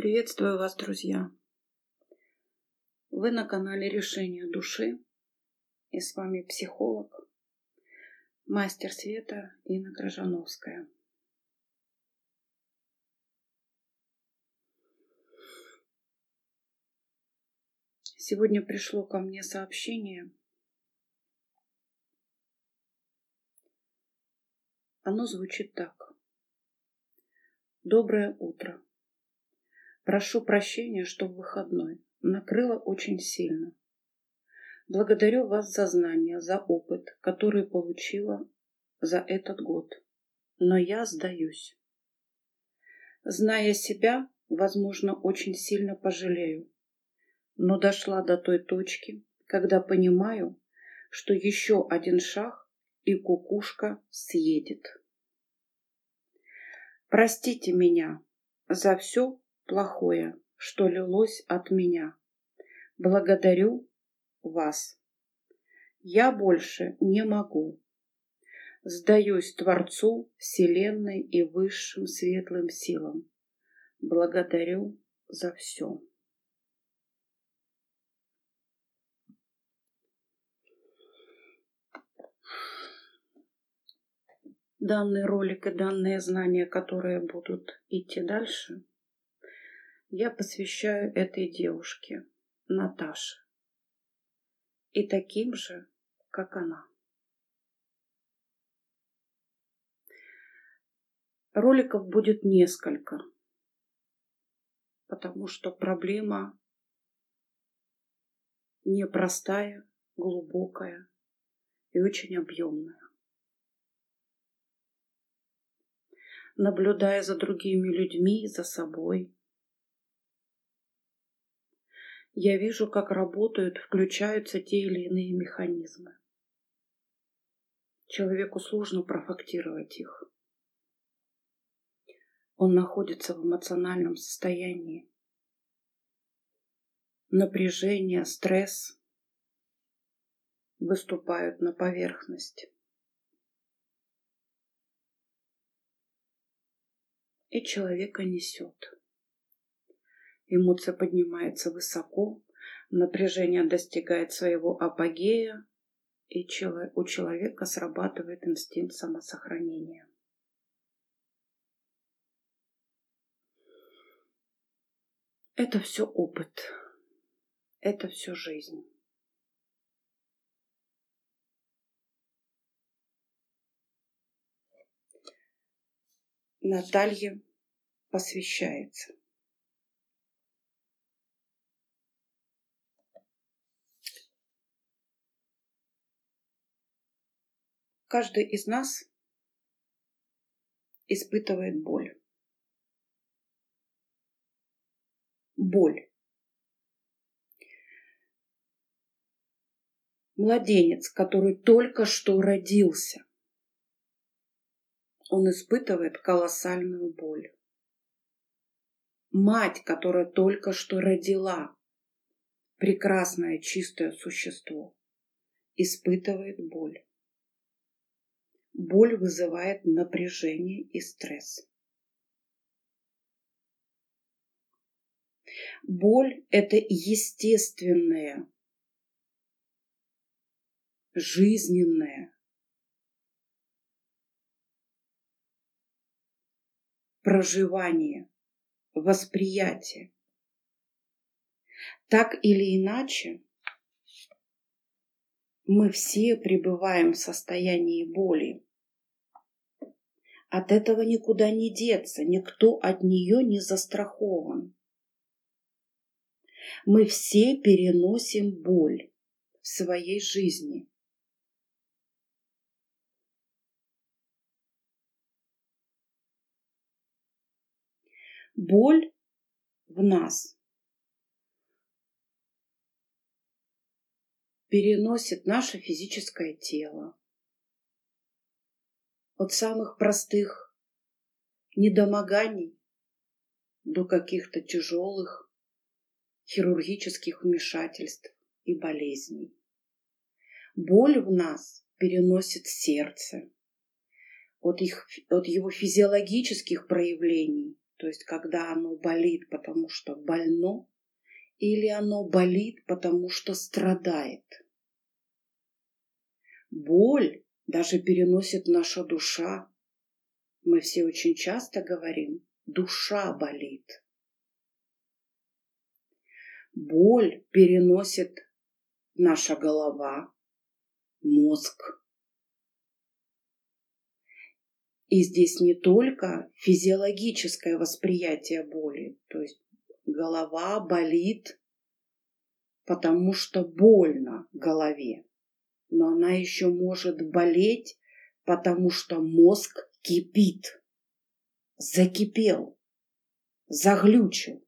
Приветствую вас, друзья! Вы на канале Решение души и с вами психолог, мастер света Инна Крыжановская. Сегодня пришло ко мне сообщение. Оно звучит так. Доброе утро. Прошу прощения, что в выходной. Накрыло очень сильно. Благодарю вас за знания, за опыт, который получила за этот год. Но я сдаюсь. Зная себя, возможно, очень сильно пожалею. Но дошла до той точки, когда понимаю, что еще один шаг и кукушка съедет. Простите меня за все, плохое, что лилось от меня. Благодарю вас. Я больше не могу. Сдаюсь Творцу, Вселенной и высшим светлым силам. Благодарю за все. Данный ролик и данные знания, которые будут идти дальше, я посвящаю этой девушке, Наташе. И таким же, как она. Роликов будет несколько, потому что проблема непростая, глубокая и очень объемная. Наблюдая за другими людьми, за собой, я вижу, как работают, включаются те или иные механизмы. Человеку сложно профактировать их. Он находится в эмоциональном состоянии. Напряжение, стресс выступают на поверхность. И человека несет. Эмоция поднимается высоко, напряжение достигает своего апогея, и у человека срабатывает инстинкт самосохранения. Это все опыт, это все жизнь. Наталье посвящается. Каждый из нас испытывает боль. Боль. Младенец, который только что родился, он испытывает колоссальную боль. Мать, которая только что родила, прекрасное чистое существо, испытывает боль. Боль вызывает напряжение и стресс. Боль – это естественное, жизненное, проживание, восприятие. Так или иначе, мы все пребываем в состоянии боли. От этого никуда не деться, никто от нее не застрахован. Мы все переносим боль в своей жизни. Боль в нас переносит наше физическое тело, от самых простых недомоганий до каких-то тяжелых хирургических вмешательств и болезней. Боль в нас переносит сердце от, их, от его физиологических проявлений, то есть когда оно болит, потому что больно, или оно болит, потому что страдает. Боль даже переносит наша душа. Мы все очень часто говорим, душа болит. Боль переносит наша голова, мозг, И здесь не только физиологическое восприятие боли, то есть голова болит, потому что больно голове, но она еще может болеть, потому что мозг кипит, закипел, заглючил.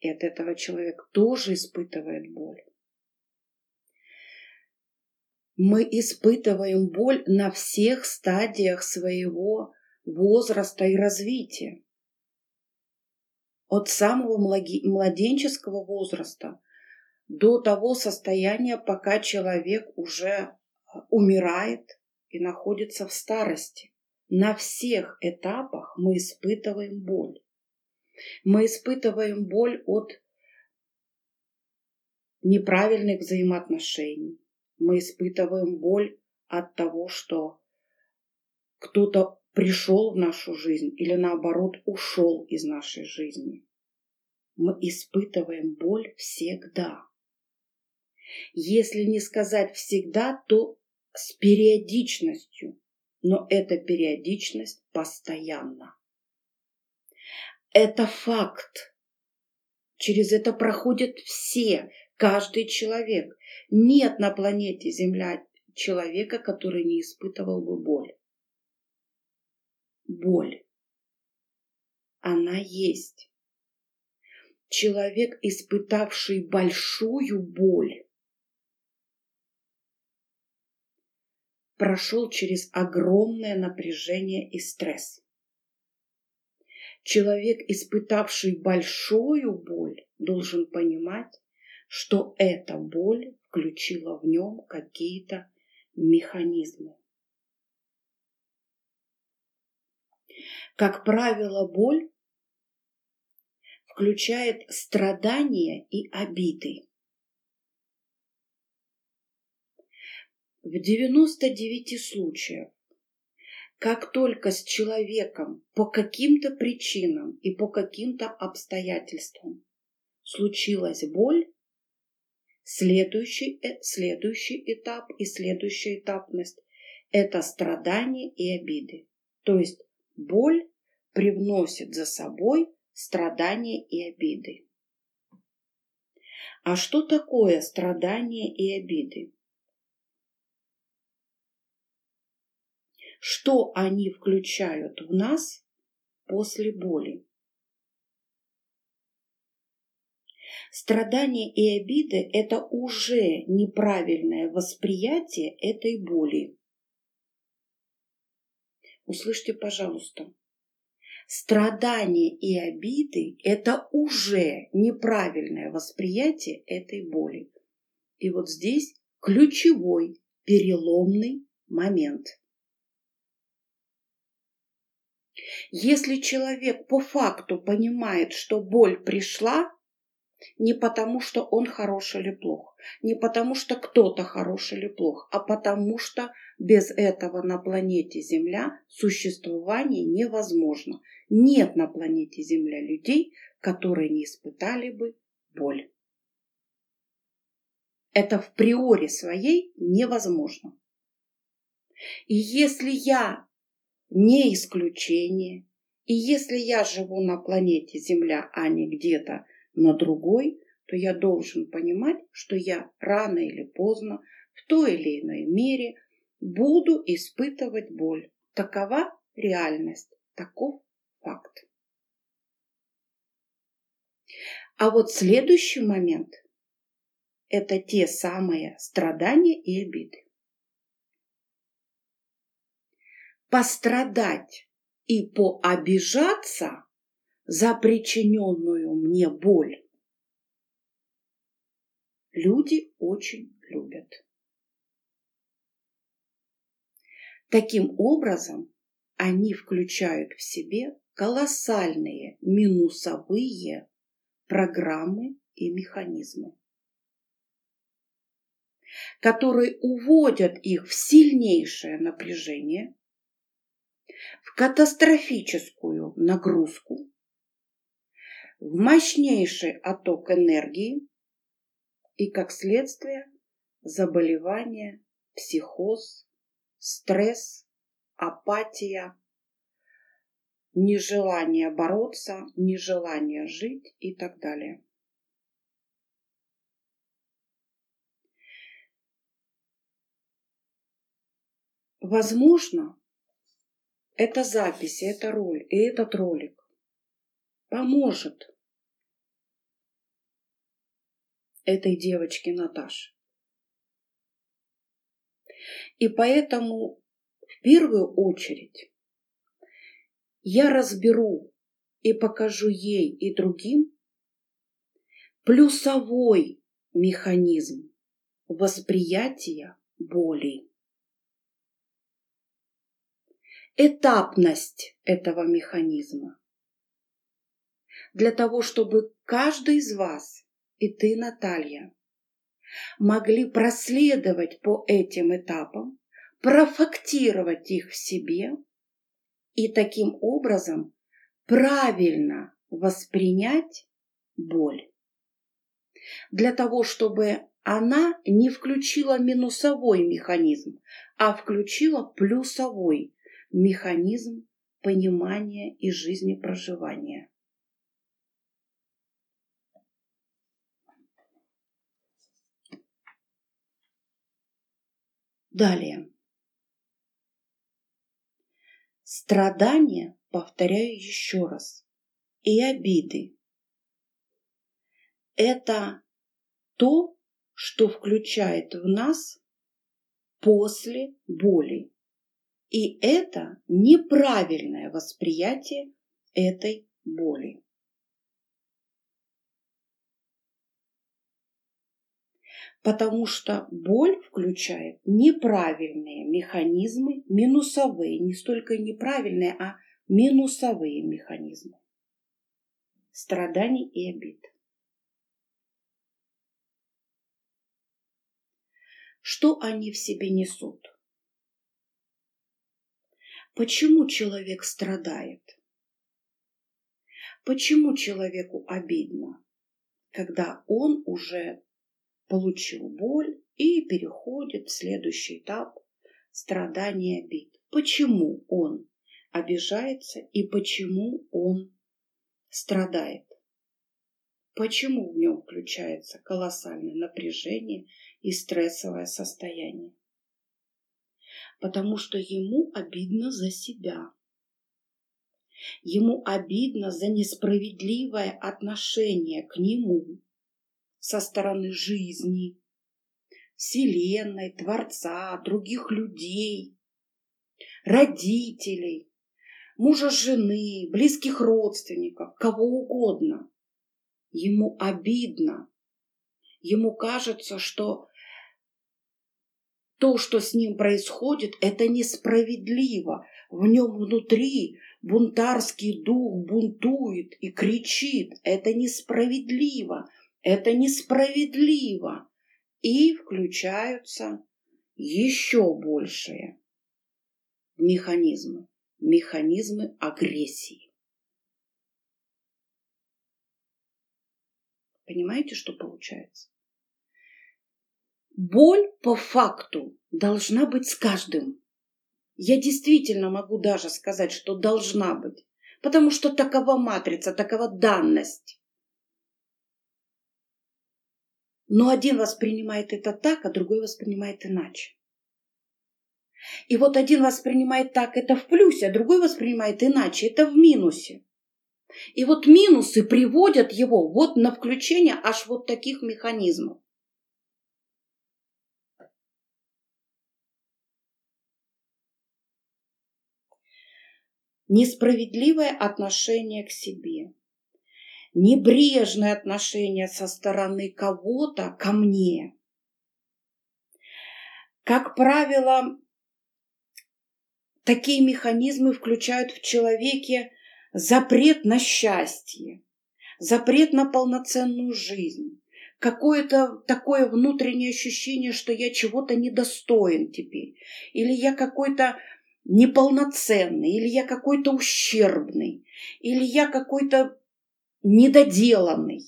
И от этого человек тоже испытывает боль мы испытываем боль на всех стадиях своего возраста и развития. От самого младенческого возраста до того состояния, пока человек уже а, умирает и находится в старости. На всех этапах мы испытываем боль. Мы испытываем боль от неправильных взаимоотношений, мы испытываем боль от того, что кто-то пришел в нашу жизнь или наоборот ушел из нашей жизни. Мы испытываем боль всегда. Если не сказать всегда, то с периодичностью, но эта периодичность постоянна. Это факт. Через это проходят все, каждый человек. Нет на планете Земля человека, который не испытывал бы боль. Боль. Она есть. Человек, испытавший большую боль, прошел через огромное напряжение и стресс. Человек, испытавший большую боль, должен понимать, что эта боль включила в нем какие-то механизмы. Как правило, боль включает страдания и обиды. В 99 случаях, как только с человеком по каким-то причинам и по каким-то обстоятельствам случилась боль, Следующий, э, следующий этап и следующая этапность – это страдания и обиды. То есть боль привносит за собой страдания и обиды. А что такое страдания и обиды? Что они включают в нас после боли? Страдания и обиды – это уже неправильное восприятие этой боли. Услышьте, пожалуйста. Страдания и обиды – это уже неправильное восприятие этой боли. И вот здесь ключевой переломный момент. Если человек по факту понимает, что боль пришла, не потому, что он хорош или плох, не потому, что кто-то хорош или плох, а потому, что без этого на планете Земля существование невозможно. Нет на планете Земля людей, которые не испытали бы боль. Это в приоре своей невозможно. И если я не исключение, и если я живу на планете Земля, а не где-то на другой, то я должен понимать, что я рано или поздно в той или иной мере буду испытывать боль. Такова реальность, таков факт. А вот следующий момент – это те самые страдания и обиды. Пострадать и пообижаться за причиненную мне боль. Люди очень любят. Таким образом, они включают в себе колоссальные минусовые программы и механизмы, которые уводят их в сильнейшее напряжение, в катастрофическую нагрузку, в мощнейший отток энергии и, как следствие, заболевания, психоз, стресс, апатия, нежелание бороться, нежелание жить и так далее. Возможно, эта запись, эта роль и этот ролик поможет этой девочке Наташе. И поэтому в первую очередь я разберу и покажу ей и другим плюсовой механизм восприятия боли. Этапность этого механизма. Для того, чтобы каждый из вас, и ты, Наталья, могли проследовать по этим этапам, профактировать их в себе и таким образом правильно воспринять боль. Для того, чтобы она не включила минусовой механизм, а включила плюсовой механизм понимания и жизнепроживания. Далее. Страдания, повторяю еще раз, и обиды – это то, что включает в нас после боли. И это неправильное восприятие этой боли. Потому что боль включает неправильные механизмы, минусовые, не столько неправильные, а минусовые механизмы страданий и обид. Что они в себе несут? Почему человек страдает? Почему человеку обидно, когда он уже получил боль и переходит в следующий этап страдания обид. Почему он обижается и почему он страдает? Почему в нем включается колоссальное напряжение и стрессовое состояние? Потому что ему обидно за себя. Ему обидно за несправедливое отношение к нему со стороны жизни, Вселенной, Творца, других людей, родителей, мужа, жены, близких родственников, кого угодно. Ему обидно. Ему кажется, что то, что с ним происходит, это несправедливо. В нем внутри бунтарский дух бунтует и кричит. Это несправедливо. Это несправедливо. И включаются еще большие механизмы, механизмы агрессии. Понимаете, что получается? Боль по факту должна быть с каждым. Я действительно могу даже сказать, что должна быть, потому что такова матрица, такова данность. Но один воспринимает это так, а другой воспринимает иначе. И вот один воспринимает так, это в плюсе, а другой воспринимает иначе, это в минусе. И вот минусы приводят его вот на включение аж вот таких механизмов. Несправедливое отношение к себе небрежное отношение со стороны кого-то ко мне. Как правило, такие механизмы включают в человеке запрет на счастье, запрет на полноценную жизнь, какое-то такое внутреннее ощущение, что я чего-то недостоин теперь, или я какой-то неполноценный, или я какой-то ущербный, или я какой-то недоделанный.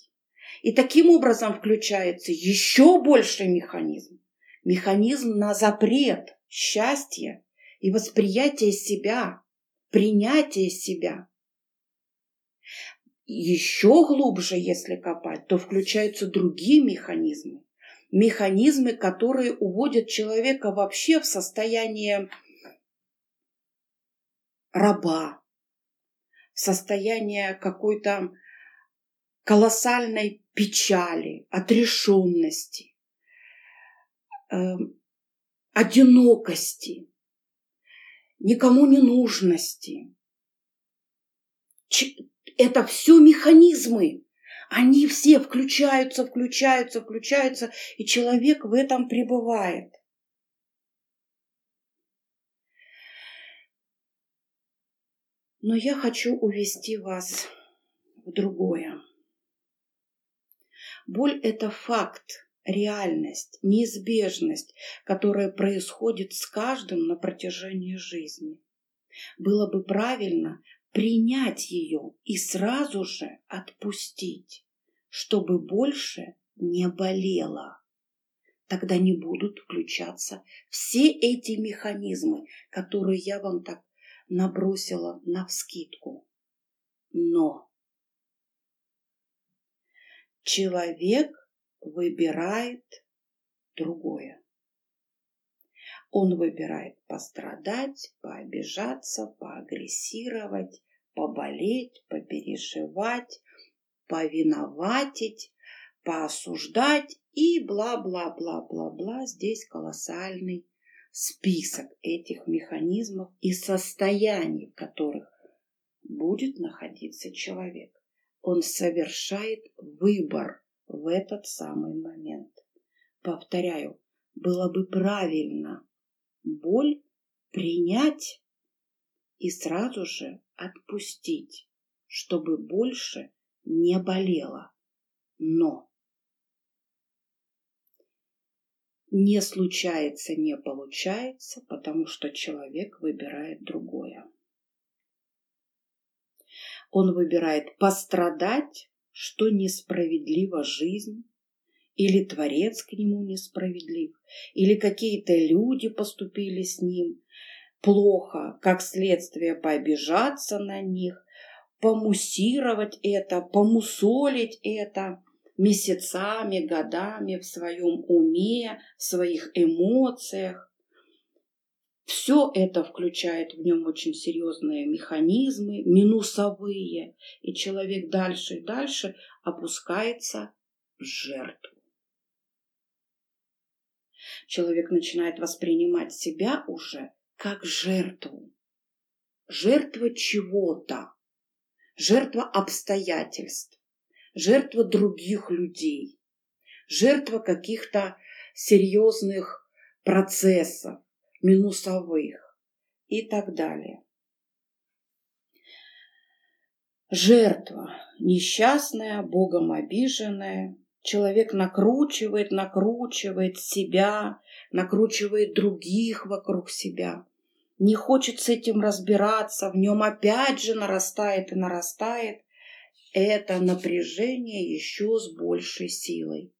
И таким образом включается еще больший механизм. Механизм на запрет счастья и восприятие себя, принятие себя. Еще глубже, если копать, то включаются другие механизмы. Механизмы, которые уводят человека вообще в состояние раба, в состояние какой-то колоссальной печали, отрешенности, э, одинокости, никому не нужности. Это все механизмы. Они все включаются, включаются, включаются, и человек в этом пребывает. Но я хочу увести вас в другое. Боль – это факт, реальность, неизбежность, которая происходит с каждым на протяжении жизни. Было бы правильно принять ее и сразу же отпустить, чтобы больше не болело. Тогда не будут включаться все эти механизмы, которые я вам так набросила на вскидку. Но человек выбирает другое. Он выбирает пострадать, пообижаться, поагрессировать, поболеть, попереживать, повиноватить, поосуждать и бла-бла-бла-бла-бла. Здесь колоссальный список этих механизмов и состояний, в которых будет находиться человек. Он совершает выбор в этот самый момент. Повторяю, было бы правильно боль принять и сразу же отпустить, чтобы больше не болело. Но не случается, не получается, потому что человек выбирает другое. Он выбирает пострадать, что несправедлива жизнь, или Творец к нему несправедлив, или какие-то люди поступили с ним плохо, как следствие пообижаться на них, помусировать это, помусолить это месяцами, годами в своем уме, в своих эмоциях. Все это включает в нем очень серьезные механизмы, минусовые, и человек дальше и дальше опускается в жертву. Человек начинает воспринимать себя уже как жертву. Жертва чего-то, жертва обстоятельств, жертва других людей, жертва каких-то серьезных процессов, минусовых и так далее. Жертва, несчастная, Богом обиженная, человек накручивает, накручивает себя, накручивает других вокруг себя, не хочет с этим разбираться, в нем опять же нарастает и нарастает. Это напряжение еще с большей силой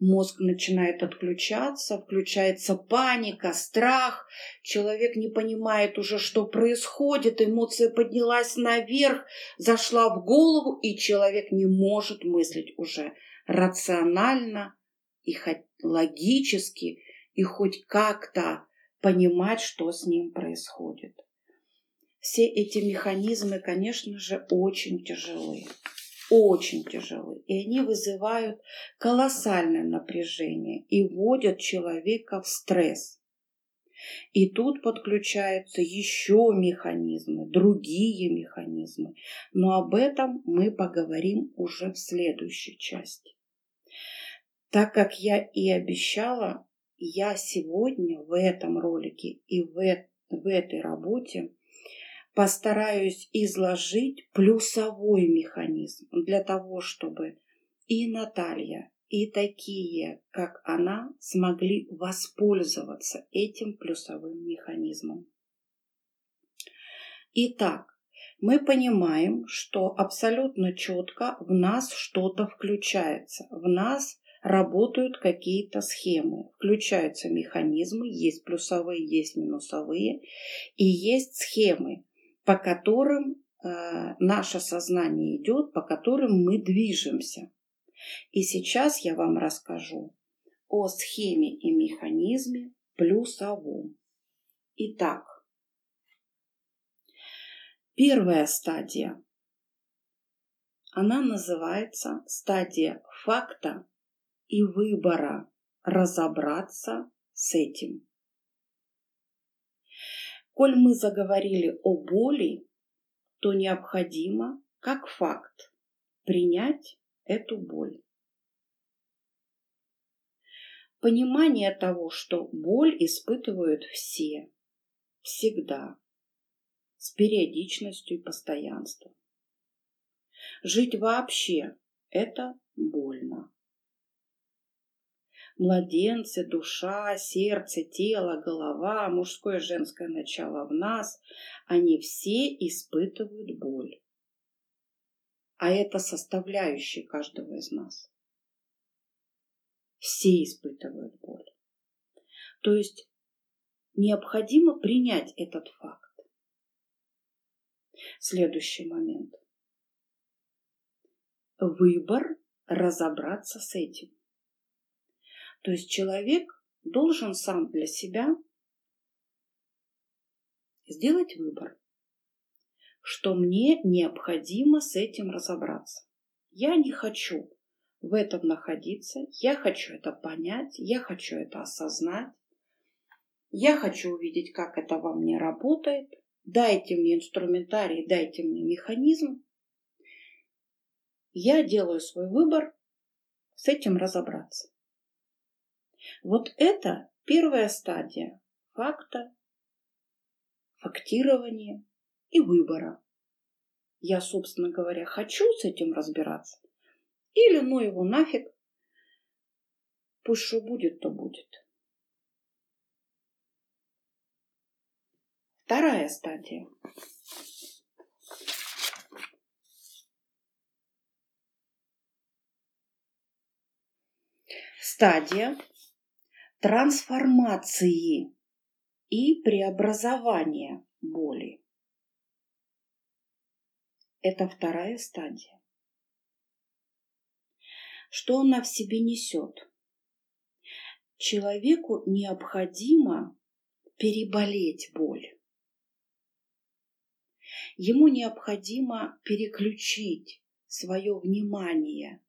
мозг начинает отключаться, включается паника, страх, человек не понимает уже, что происходит, эмоция поднялась наверх, зашла в голову, и человек не может мыслить уже рационально и хоть логически, и хоть как-то понимать, что с ним происходит. Все эти механизмы, конечно же, очень тяжелые очень тяжелы, и они вызывают колоссальное напряжение и вводят человека в стресс. И тут подключаются еще механизмы, другие механизмы, но об этом мы поговорим уже в следующей части. Так как я и обещала, я сегодня в этом ролике и в, в этой работе постараюсь изложить плюсовой механизм для того, чтобы и Наталья, и такие, как она, смогли воспользоваться этим плюсовым механизмом. Итак, мы понимаем, что абсолютно четко в нас что-то включается, в нас работают какие-то схемы, включаются механизмы, есть плюсовые, есть минусовые, и есть схемы, по которым э, наше сознание идет, по которым мы движемся. И сейчас я вам расскажу о схеме и механизме плюсовом. Итак, Первая стадия. Она называется стадия факта и выбора разобраться с этим. Коль мы заговорили о боли, то необходимо, как факт, принять эту боль. Понимание того, что боль испытывают все, всегда, с периодичностью и постоянством. Жить вообще – это больно. Младенцы, душа, сердце, тело, голова, мужское и женское начало в нас – они все испытывают боль. А это составляющие каждого из нас. Все испытывают боль. То есть необходимо принять этот факт. Следующий момент. Выбор разобраться с этим. То есть человек должен сам для себя сделать выбор, что мне необходимо с этим разобраться. Я не хочу в этом находиться, я хочу это понять, я хочу это осознать, я хочу увидеть, как это во мне работает, дайте мне инструментарий, дайте мне механизм. Я делаю свой выбор, с этим разобраться. Вот это первая стадия факта, фактирования и выбора. Я, собственно говоря, хочу с этим разбираться или ну его нафиг, пусть что будет, то будет. Вторая стадия. Стадия трансформации и преобразования боли. Это вторая стадия. Что она в себе несет? Человеку необходимо переболеть боль. Ему необходимо переключить свое внимание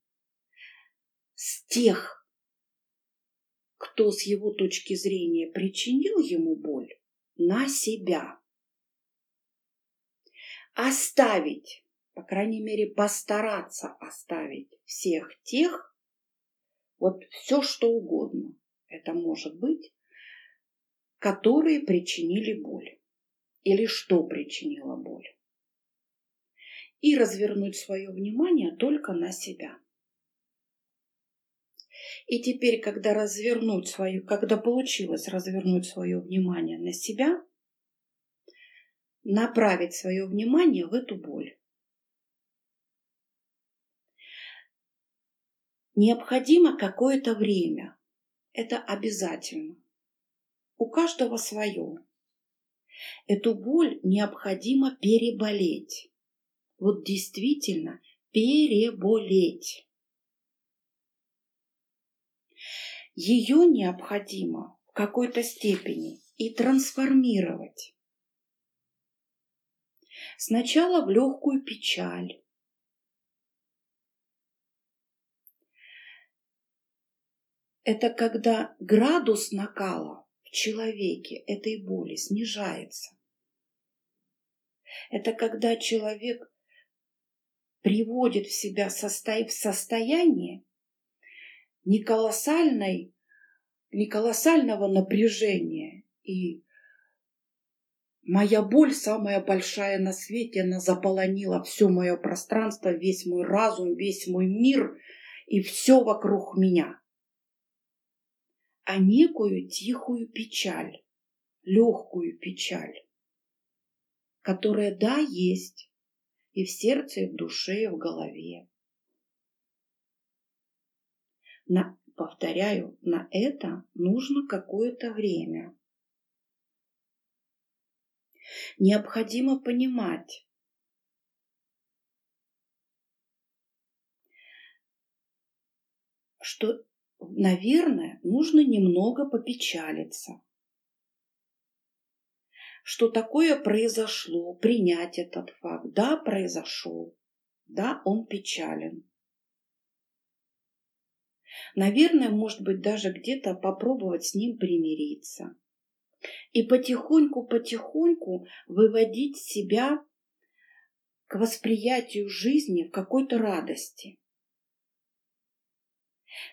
с тех, кто с его точки зрения причинил ему боль, на себя. Оставить, по крайней мере, постараться оставить всех тех, вот все что угодно, это может быть, которые причинили боль или что причинило боль и развернуть свое внимание только на себя. И теперь, когда развернуть свою, когда получилось развернуть свое внимание на себя, направить свое внимание в эту боль. Необходимо какое-то время. Это обязательно. У каждого свое. Эту боль необходимо переболеть вот действительно переболеть. Ее необходимо в какой-то степени и трансформировать. Сначала в легкую печаль. Это когда градус накала в человеке этой боли снижается. Это когда человек приводит в себя в состояние не, колоссальной, не колоссального напряжения и Моя боль самая большая на свете, она заполонила все мое пространство, весь мой разум, весь мой мир и все вокруг меня. А некую тихую печаль, легкую печаль, которая, да, есть и в сердце, и в душе, и в голове. На, повторяю, на это нужно какое-то время. Необходимо понимать, что, наверное, нужно немного попечалиться. Что такое произошло, принять этот факт. Да, произошел. Да, он печален. Наверное, может быть, даже где-то попробовать с ним примириться. И потихоньку-потихоньку выводить себя к восприятию жизни в какой-то радости.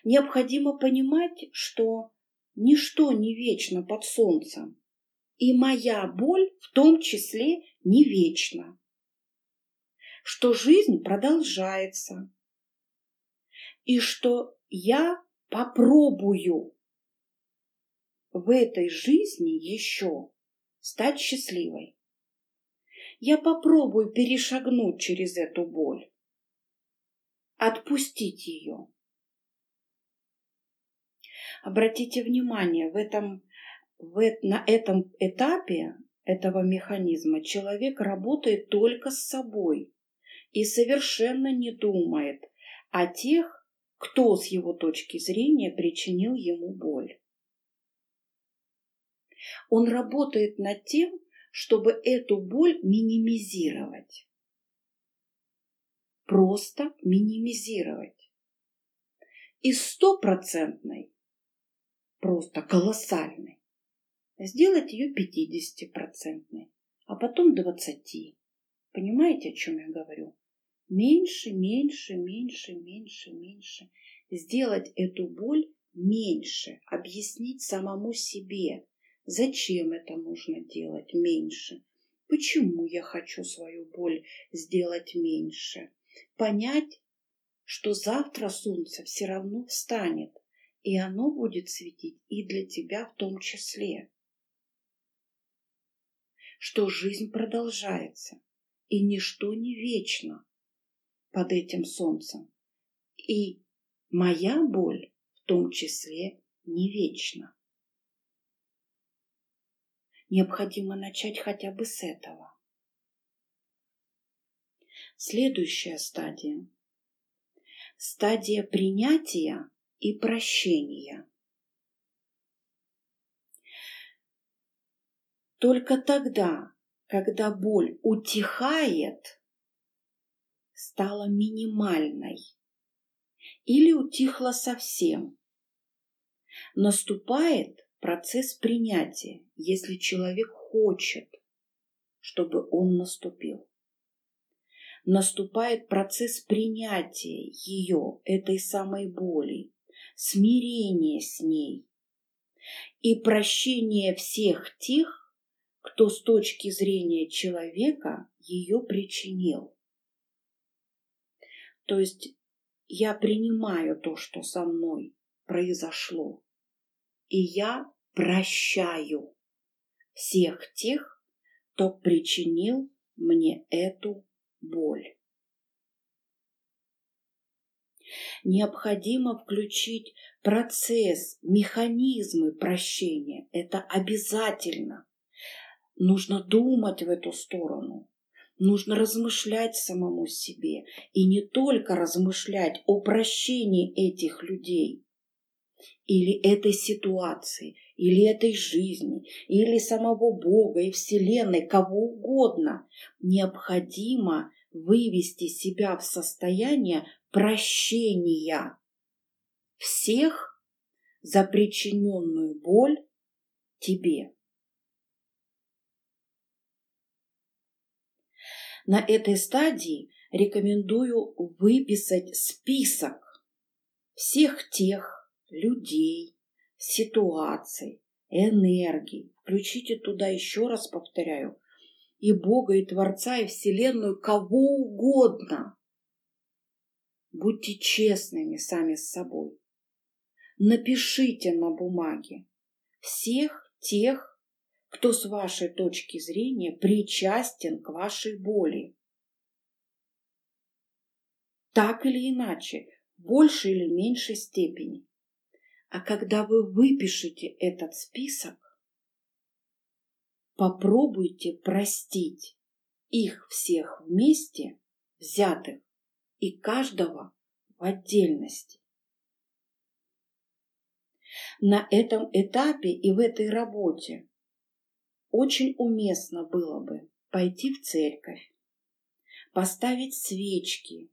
Необходимо понимать, что ничто не вечно под солнцем, и моя боль в том числе не вечна, что жизнь продолжается, и что я попробую в этой жизни еще стать счастливой. Я попробую перешагнуть через эту боль, отпустить ее. Обратите внимание, в этом, в, на этом этапе этого механизма человек работает только с собой и совершенно не думает о тех, кто с его точки зрения причинил ему боль. Он работает над тем, чтобы эту боль минимизировать. Просто минимизировать. Из стопроцентной, просто колоссальной, сделать ее 50-процентной, а потом 20. Понимаете, о чем я говорю? Меньше, меньше, меньше, меньше, меньше. Сделать эту боль меньше, объяснить самому себе, Зачем это нужно делать меньше? Почему я хочу свою боль сделать меньше? Понять, что завтра солнце все равно встанет, и оно будет светить и для тебя в том числе. Что жизнь продолжается, и ничто не вечно под этим солнцем. И моя боль в том числе не вечна. Необходимо начать хотя бы с этого. Следующая стадия. Стадия принятия и прощения. Только тогда, когда боль утихает, стала минимальной или утихла совсем, наступает процесс принятия, если человек хочет, чтобы он наступил. Наступает процесс принятия ее, этой самой боли, смирения с ней и прощения всех тех, кто с точки зрения человека ее причинил. То есть я принимаю то, что со мной произошло и я прощаю всех тех, кто причинил мне эту боль. Необходимо включить процесс, механизмы прощения. Это обязательно. Нужно думать в эту сторону. Нужно размышлять самому себе. И не только размышлять о прощении этих людей, или этой ситуации, или этой жизни, или самого Бога и Вселенной, кого угодно, необходимо вывести себя в состояние прощения всех за причиненную боль тебе. На этой стадии рекомендую выписать список всех тех людей, ситуаций, энергий. Включите туда, еще раз повторяю, и Бога, и Творца, и Вселенную, кого угодно. Будьте честными сами с собой. Напишите на бумаге всех тех, кто с вашей точки зрения причастен к вашей боли. Так или иначе, в большей или меньшей степени. А когда вы выпишете этот список, попробуйте простить их всех вместе, взятых, и каждого в отдельности. На этом этапе и в этой работе очень уместно было бы пойти в церковь, поставить свечки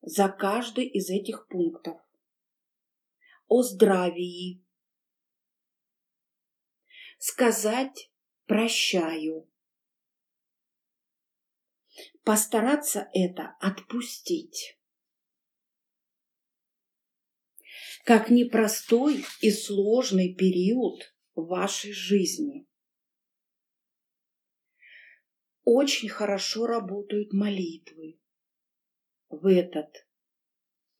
за каждый из этих пунктов о здравии, сказать прощаю, постараться это отпустить. Как непростой и сложный период в вашей жизни. Очень хорошо работают молитвы в этот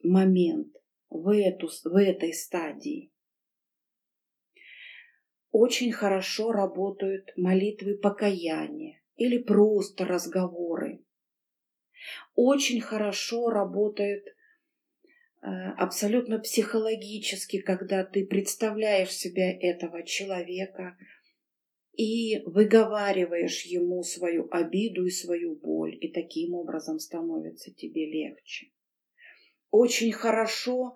момент, в, эту, в этой стадии. Очень хорошо работают молитвы покаяния или просто разговоры. Очень хорошо работает э, абсолютно психологически, когда ты представляешь себя этого человека и выговариваешь ему свою обиду и свою боль, и таким образом становится тебе легче. Очень хорошо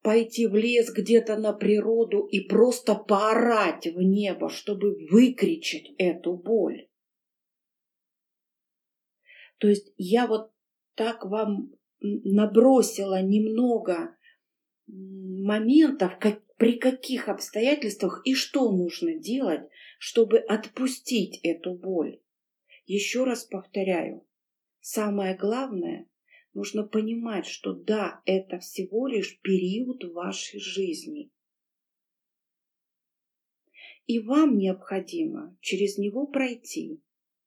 пойти в лес где-то на природу и просто поорать в небо, чтобы выкричать эту боль. То есть я вот так вам набросила немного моментов, как, при каких обстоятельствах и что нужно делать, чтобы отпустить эту боль. Еще раз повторяю, самое главное нужно понимать, что да, это всего лишь период вашей жизни. И вам необходимо через него пройти,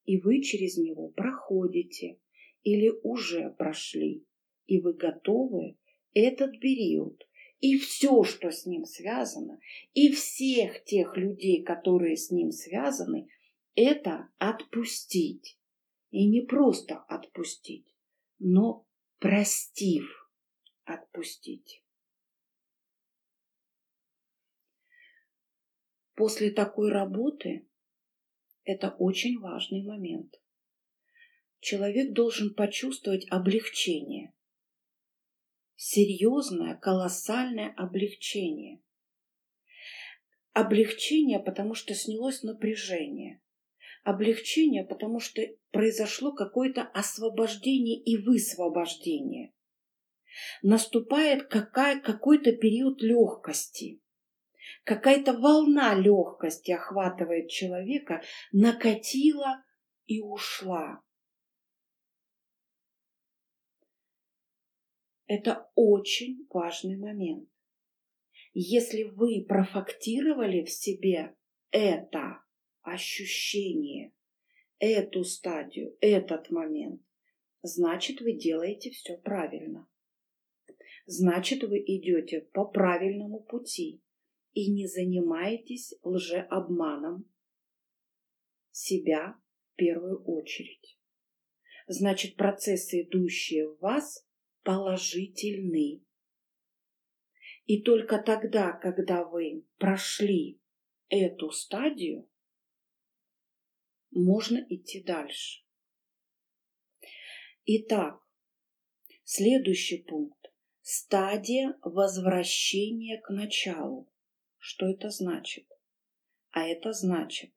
и вы через него проходите или уже прошли, и вы готовы этот период и все, что с ним связано, и всех тех людей, которые с ним связаны, это отпустить. И не просто отпустить, но простив, отпустить. После такой работы это очень важный момент. Человек должен почувствовать облегчение. Серьезное, колоссальное облегчение. Облегчение, потому что снялось напряжение облегчение, потому что произошло какое-то освобождение и высвобождение. Наступает какая, какой-то период легкости. Какая-то волна легкости охватывает человека, накатила и ушла. Это очень важный момент. Если вы профактировали в себе это, ощущение, эту стадию, этот момент, значит, вы делаете все правильно. Значит, вы идете по правильному пути и не занимаетесь лжеобманом себя в первую очередь. Значит, процессы, идущие в вас, положительны. И только тогда, когда вы прошли эту стадию, можно идти дальше. Итак, следующий пункт. Стадия возвращения к началу. Что это значит? А это значит,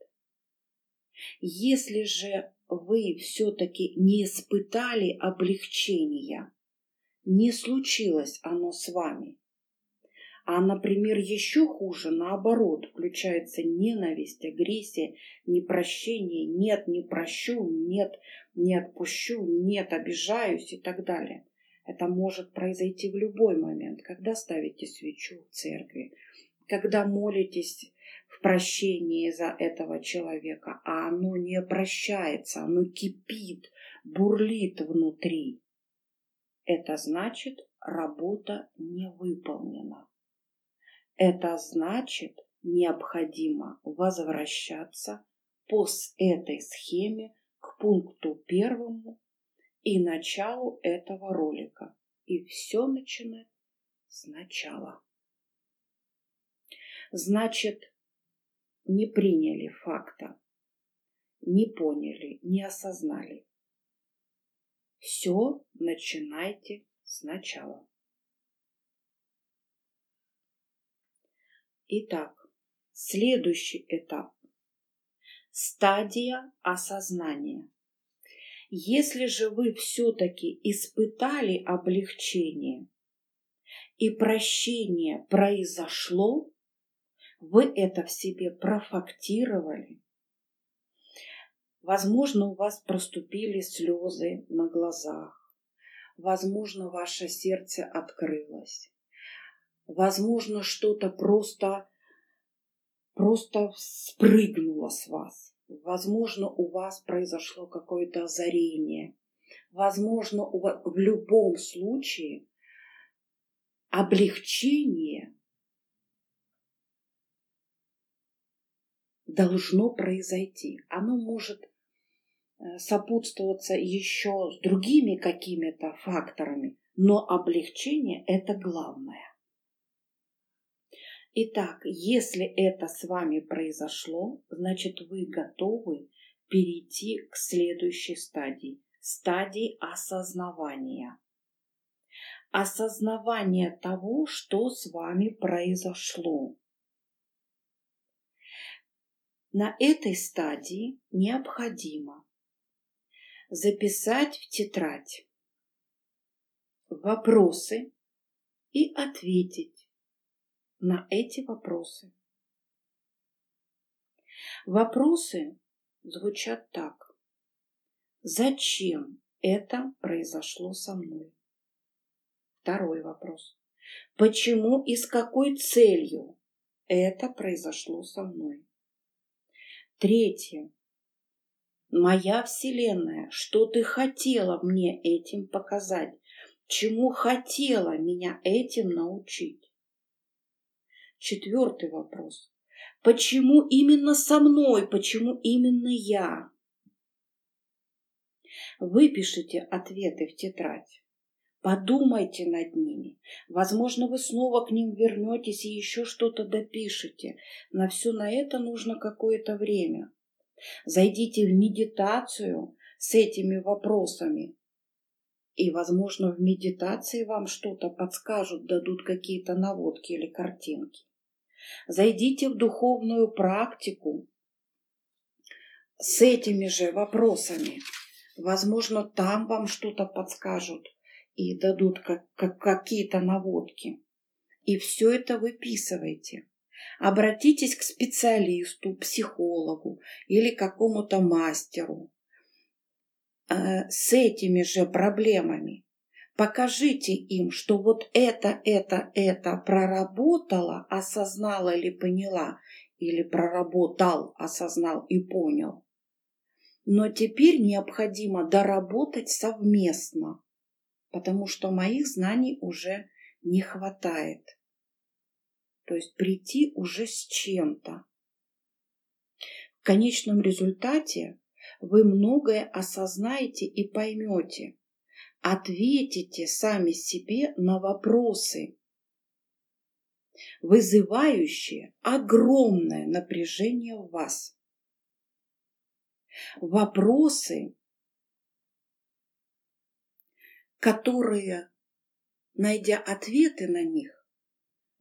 если же вы все-таки не испытали облегчения, не случилось оно с вами, а, например, еще хуже, наоборот, включается ненависть, агрессия, непрощение, нет, не прощу, нет, не отпущу, нет, обижаюсь и так далее. Это может произойти в любой момент, когда ставите свечу в церкви, когда молитесь в прощении за этого человека, а оно не прощается, оно кипит, бурлит внутри. Это значит, работа не выполнена. Это значит, необходимо возвращаться по этой схеме к пункту первому и началу этого ролика. И все начинать сначала. Значит, не приняли факта, не поняли, не осознали. Все начинайте сначала. Итак, следующий этап. Стадия осознания. Если же вы все-таки испытали облегчение и прощение произошло, вы это в себе профактировали. Возможно, у вас проступили слезы на глазах. Возможно, ваше сердце открылось. Возможно, что-то просто, просто спрыгнуло с вас. Возможно, у вас произошло какое-то озарение. Возможно, вас, в любом случае облегчение должно произойти. Оно может сопутствоваться еще с другими какими-то факторами, но облегчение – это главное. Итак, если это с вами произошло, значит вы готовы перейти к следующей стадии, стадии осознавания. Осознавание того, что с вами произошло. На этой стадии необходимо записать в тетрадь вопросы и ответить на эти вопросы. Вопросы звучат так. Зачем это произошло со мной? Второй вопрос. Почему и с какой целью это произошло со мной? Третье. Моя Вселенная, что ты хотела мне этим показать? Чему хотела меня этим научить? Четвертый вопрос. Почему именно со мной? Почему именно я? Выпишите ответы в тетрадь. Подумайте над ними. Возможно, вы снова к ним вернетесь и еще что-то допишете. На все на это нужно какое-то время. Зайдите в медитацию с этими вопросами. И, возможно, в медитации вам что-то подскажут, дадут какие-то наводки или картинки. Зайдите в духовную практику с этими же вопросами. Возможно, там вам что-то подскажут и дадут как, как, какие-то наводки. И все это выписывайте. Обратитесь к специалисту, психологу или какому-то мастеру э, с этими же проблемами. Покажите им, что вот это, это, это проработала, осознала или поняла, или проработал, осознал и понял. Но теперь необходимо доработать совместно потому что моих знаний уже не хватает. То есть прийти уже с чем-то. В конечном результате вы многое осознаете и поймете. Ответите сами себе на вопросы, вызывающие огромное напряжение в вас. Вопросы, которые, найдя ответы на них,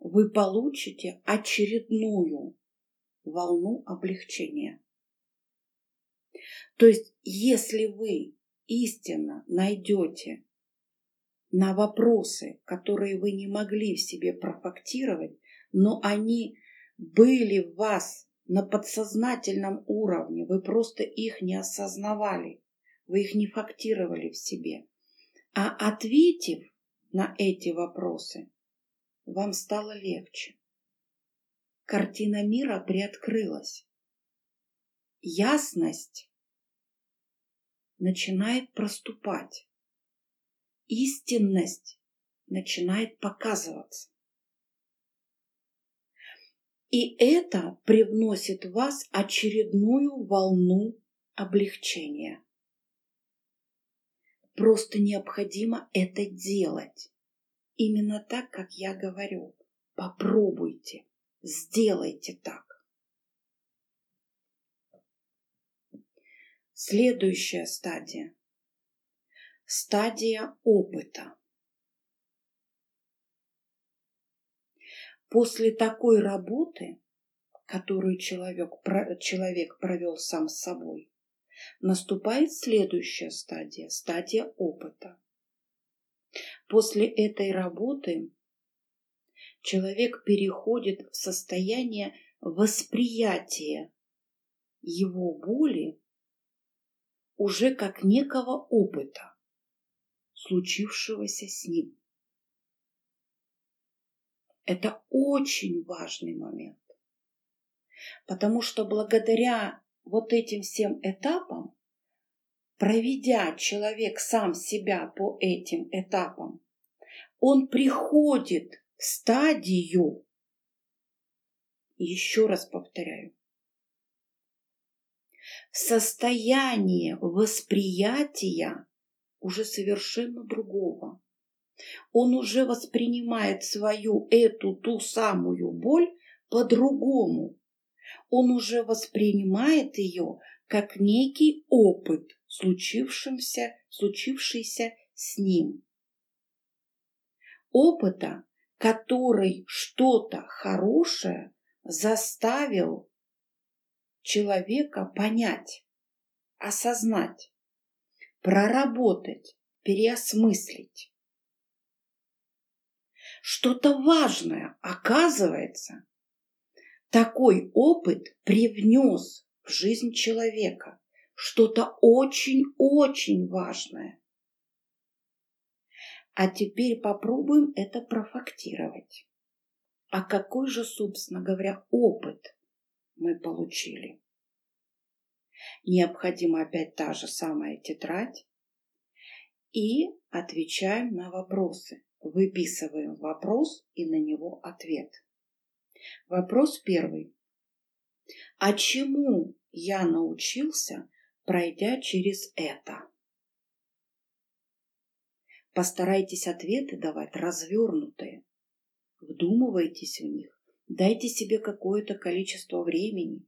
вы получите очередную волну облегчения. То есть, если вы истинно найдете на вопросы, которые вы не могли в себе профактировать, но они были в вас на подсознательном уровне, вы просто их не осознавали, вы их не фактировали в себе. А ответив на эти вопросы, вам стало легче. картина мира приоткрылась. Ясность начинает проступать. Истинность начинает показываться. И это привносит в вас очередную волну облегчения. Просто необходимо это делать. Именно так, как я говорю. Попробуйте, сделайте так. Следующая стадия. Стадия опыта. После такой работы, которую человек, человек провел сам с собой, наступает следующая стадия, стадия опыта. После этой работы человек переходит в состояние восприятия его боли уже как некого опыта, случившегося с ним. Это очень важный момент, потому что благодаря вот этим всем этапам, проведя человек сам себя по этим этапам, он приходит в стадию, еще раз повторяю, в состояние восприятия уже совершенно другого. Он уже воспринимает свою эту ту самую боль по-другому. Он уже воспринимает ее как некий опыт, случившимся, случившийся с ним. Опыта, который что-то хорошее заставил человека понять, осознать, проработать, переосмыслить. Что-то важное, оказывается, такой опыт привнес в жизнь человека что-то очень-очень важное. А теперь попробуем это профактировать. А какой же, собственно говоря, опыт мы получили? Необходима опять та же самая тетрадь и отвечаем на вопросы. Выписываем вопрос и на него ответ. Вопрос первый. А чему я научился, пройдя через это? Постарайтесь ответы давать развернутые. Вдумывайтесь в них. Дайте себе какое-то количество времени.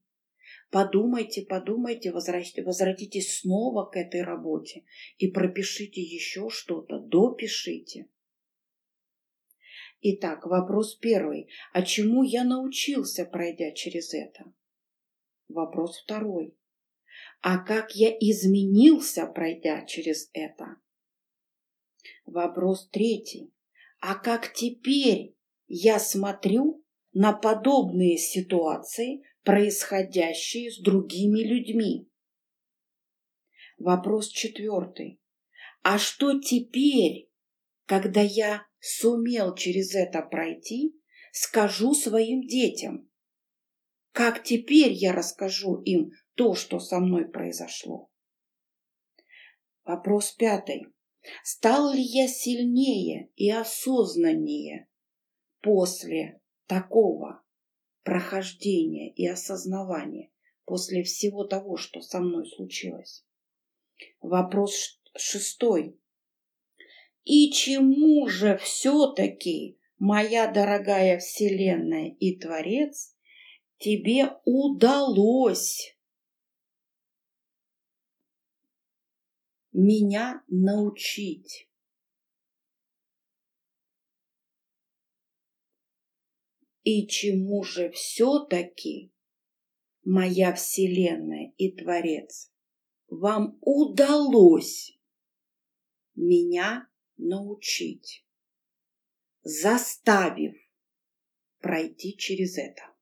Подумайте, подумайте, возвратитесь снова к этой работе и пропишите еще что-то, допишите. Итак, вопрос первый. А чему я научился, пройдя через это? Вопрос второй. А как я изменился, пройдя через это? Вопрос третий. А как теперь я смотрю на подобные ситуации, происходящие с другими людьми? Вопрос четвертый. А что теперь, когда я сумел через это пройти, скажу своим детям? Как теперь я расскажу им то, что со мной произошло? Вопрос пятый. Стал ли я сильнее и осознаннее после такого прохождения и осознавания, после всего того, что со мной случилось? Вопрос шестой. И чему же все-таки, моя дорогая Вселенная и Творец, тебе удалось меня научить? И чему же все-таки, моя Вселенная и Творец, вам удалось меня научить, заставив пройти через это.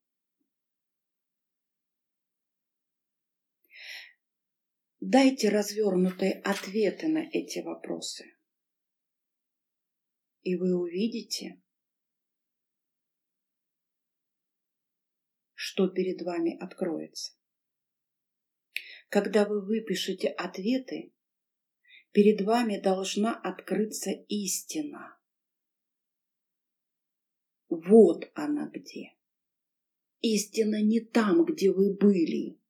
Дайте развернутые ответы на эти вопросы. И вы увидите, что перед вами откроется. Когда вы выпишете ответы, перед вами должна открыться истина. Вот она где. Истина не там, где вы были.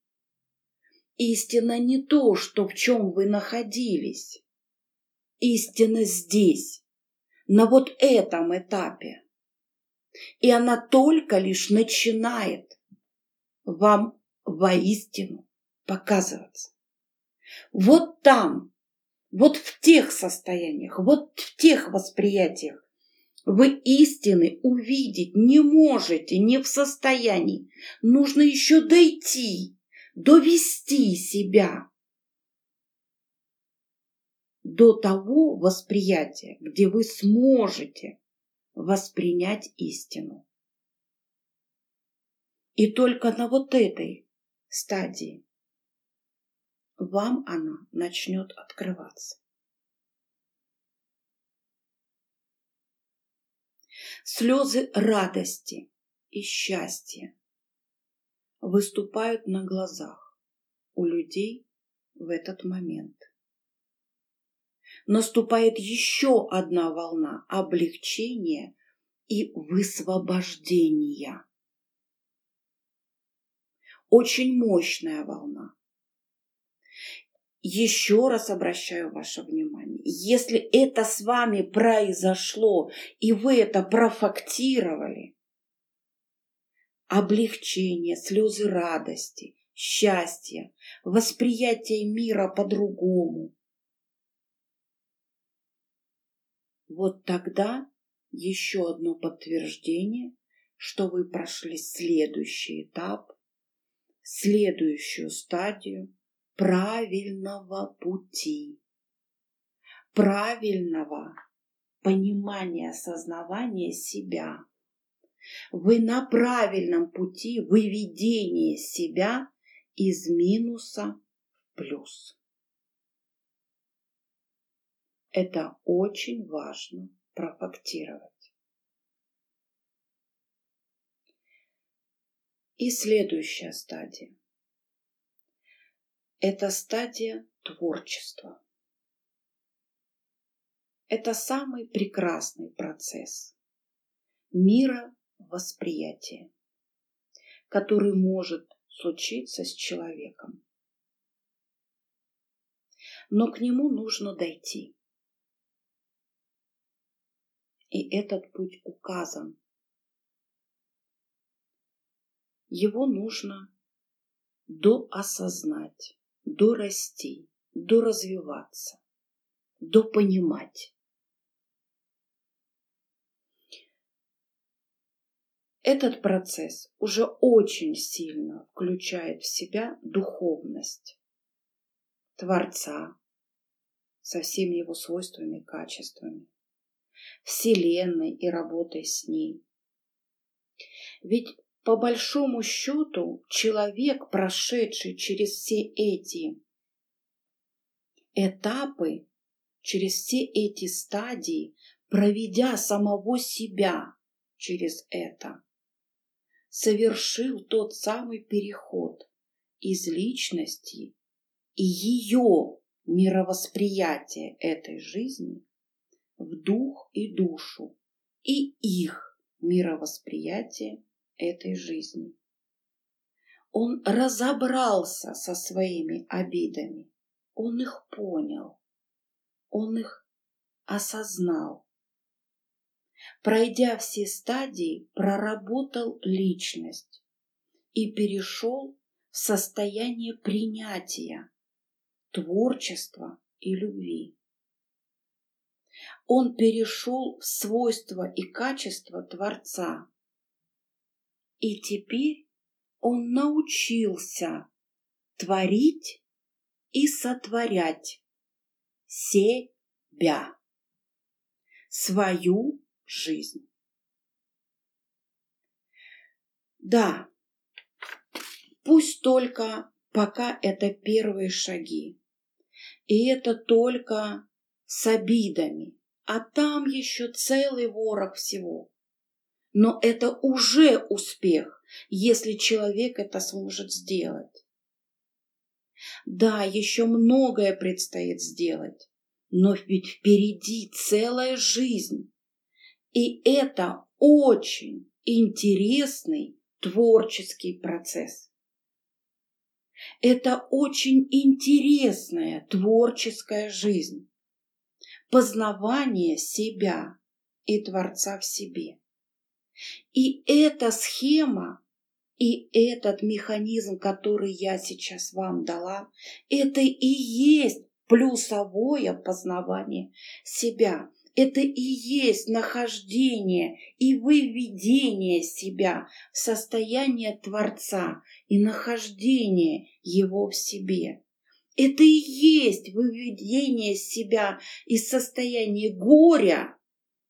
Истина не то, что в чем вы находились. Истина здесь, на вот этом этапе. И она только лишь начинает вам воистину показываться. Вот там, вот в тех состояниях, вот в тех восприятиях вы истины увидеть не можете, не в состоянии. Нужно еще дойти, довести себя до того восприятия, где вы сможете воспринять истину. И только на вот этой стадии вам она начнет открываться. Слезы радости и счастья выступают на глазах у людей в этот момент. Наступает еще одна волна облегчения и высвобождения. Очень мощная волна. Еще раз обращаю ваше внимание, если это с вами произошло, и вы это профактировали, облегчение, слезы радости, счастья, восприятие мира по-другому, вот тогда еще одно подтверждение, что вы прошли следующий этап, следующую стадию правильного пути, правильного понимания, осознавания себя. Вы на правильном пути выведения себя из минуса в плюс. Это очень важно профактировать. И следующая стадия это стадия творчества. Это самый прекрасный процесс мира восприятия, который может случиться с человеком. Но к нему нужно дойти. И этот путь указан. Его нужно доосознать дорасти, доразвиваться, допонимать. Этот процесс уже очень сильно включает в себя духовность Творца со всеми его свойствами и качествами, Вселенной и работой с ней. Ведь по большому счету, человек, прошедший через все эти этапы, через все эти стадии, проведя самого себя через это, совершил тот самый переход из личности и ее мировосприятия этой жизни в дух и душу и их мировосприятие этой жизни. Он разобрался со своими обидами, он их понял, он их осознал. Пройдя все стадии, проработал личность и перешел в состояние принятия, творчества и любви. Он перешел в свойства и качества Творца, и теперь он научился творить и сотворять себя, свою жизнь. Да, пусть только пока это первые шаги, и это только с обидами, а там еще целый ворох всего. Но это уже успех, если человек это сможет сделать. Да, еще многое предстоит сделать, но ведь впереди целая жизнь. И это очень интересный творческий процесс. Это очень интересная творческая жизнь. Познавание себя и Творца в себе. И эта схема, и этот механизм, который я сейчас вам дала, это и есть плюсовое познавание себя. Это и есть нахождение и выведение себя в состояние Творца и нахождение его в себе. Это и есть выведение себя из состояния горя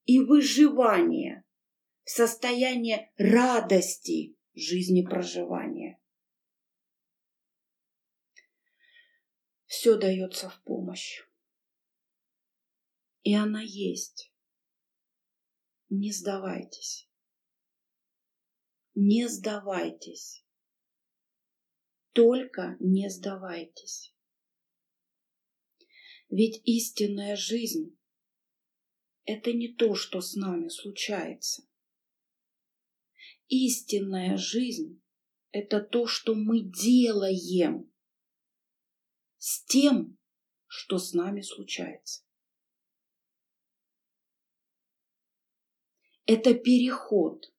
и выживания в состояние радости жизни проживания. Все дается в помощь. И она есть. Не сдавайтесь. Не сдавайтесь. Только не сдавайтесь. Ведь истинная жизнь – это не то, что с нами случается. Истинная жизнь – это то, что мы делаем с тем, что с нами случается. Это переход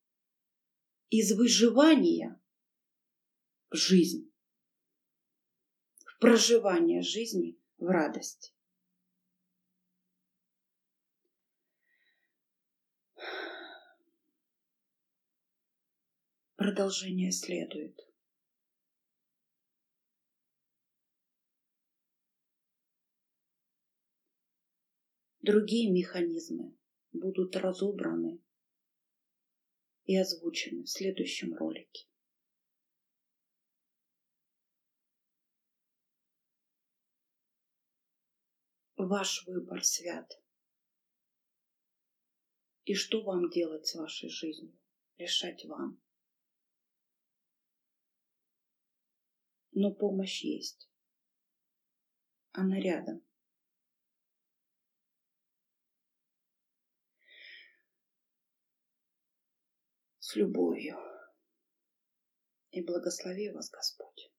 из выживания в жизнь, в проживание жизни в радость. Продолжение следует. Другие механизмы будут разобраны и озвучены в следующем ролике. Ваш выбор свят. И что вам делать с вашей жизнью, решать вам. Но помощь есть. Она рядом. С любовью. И благослови вас Господь.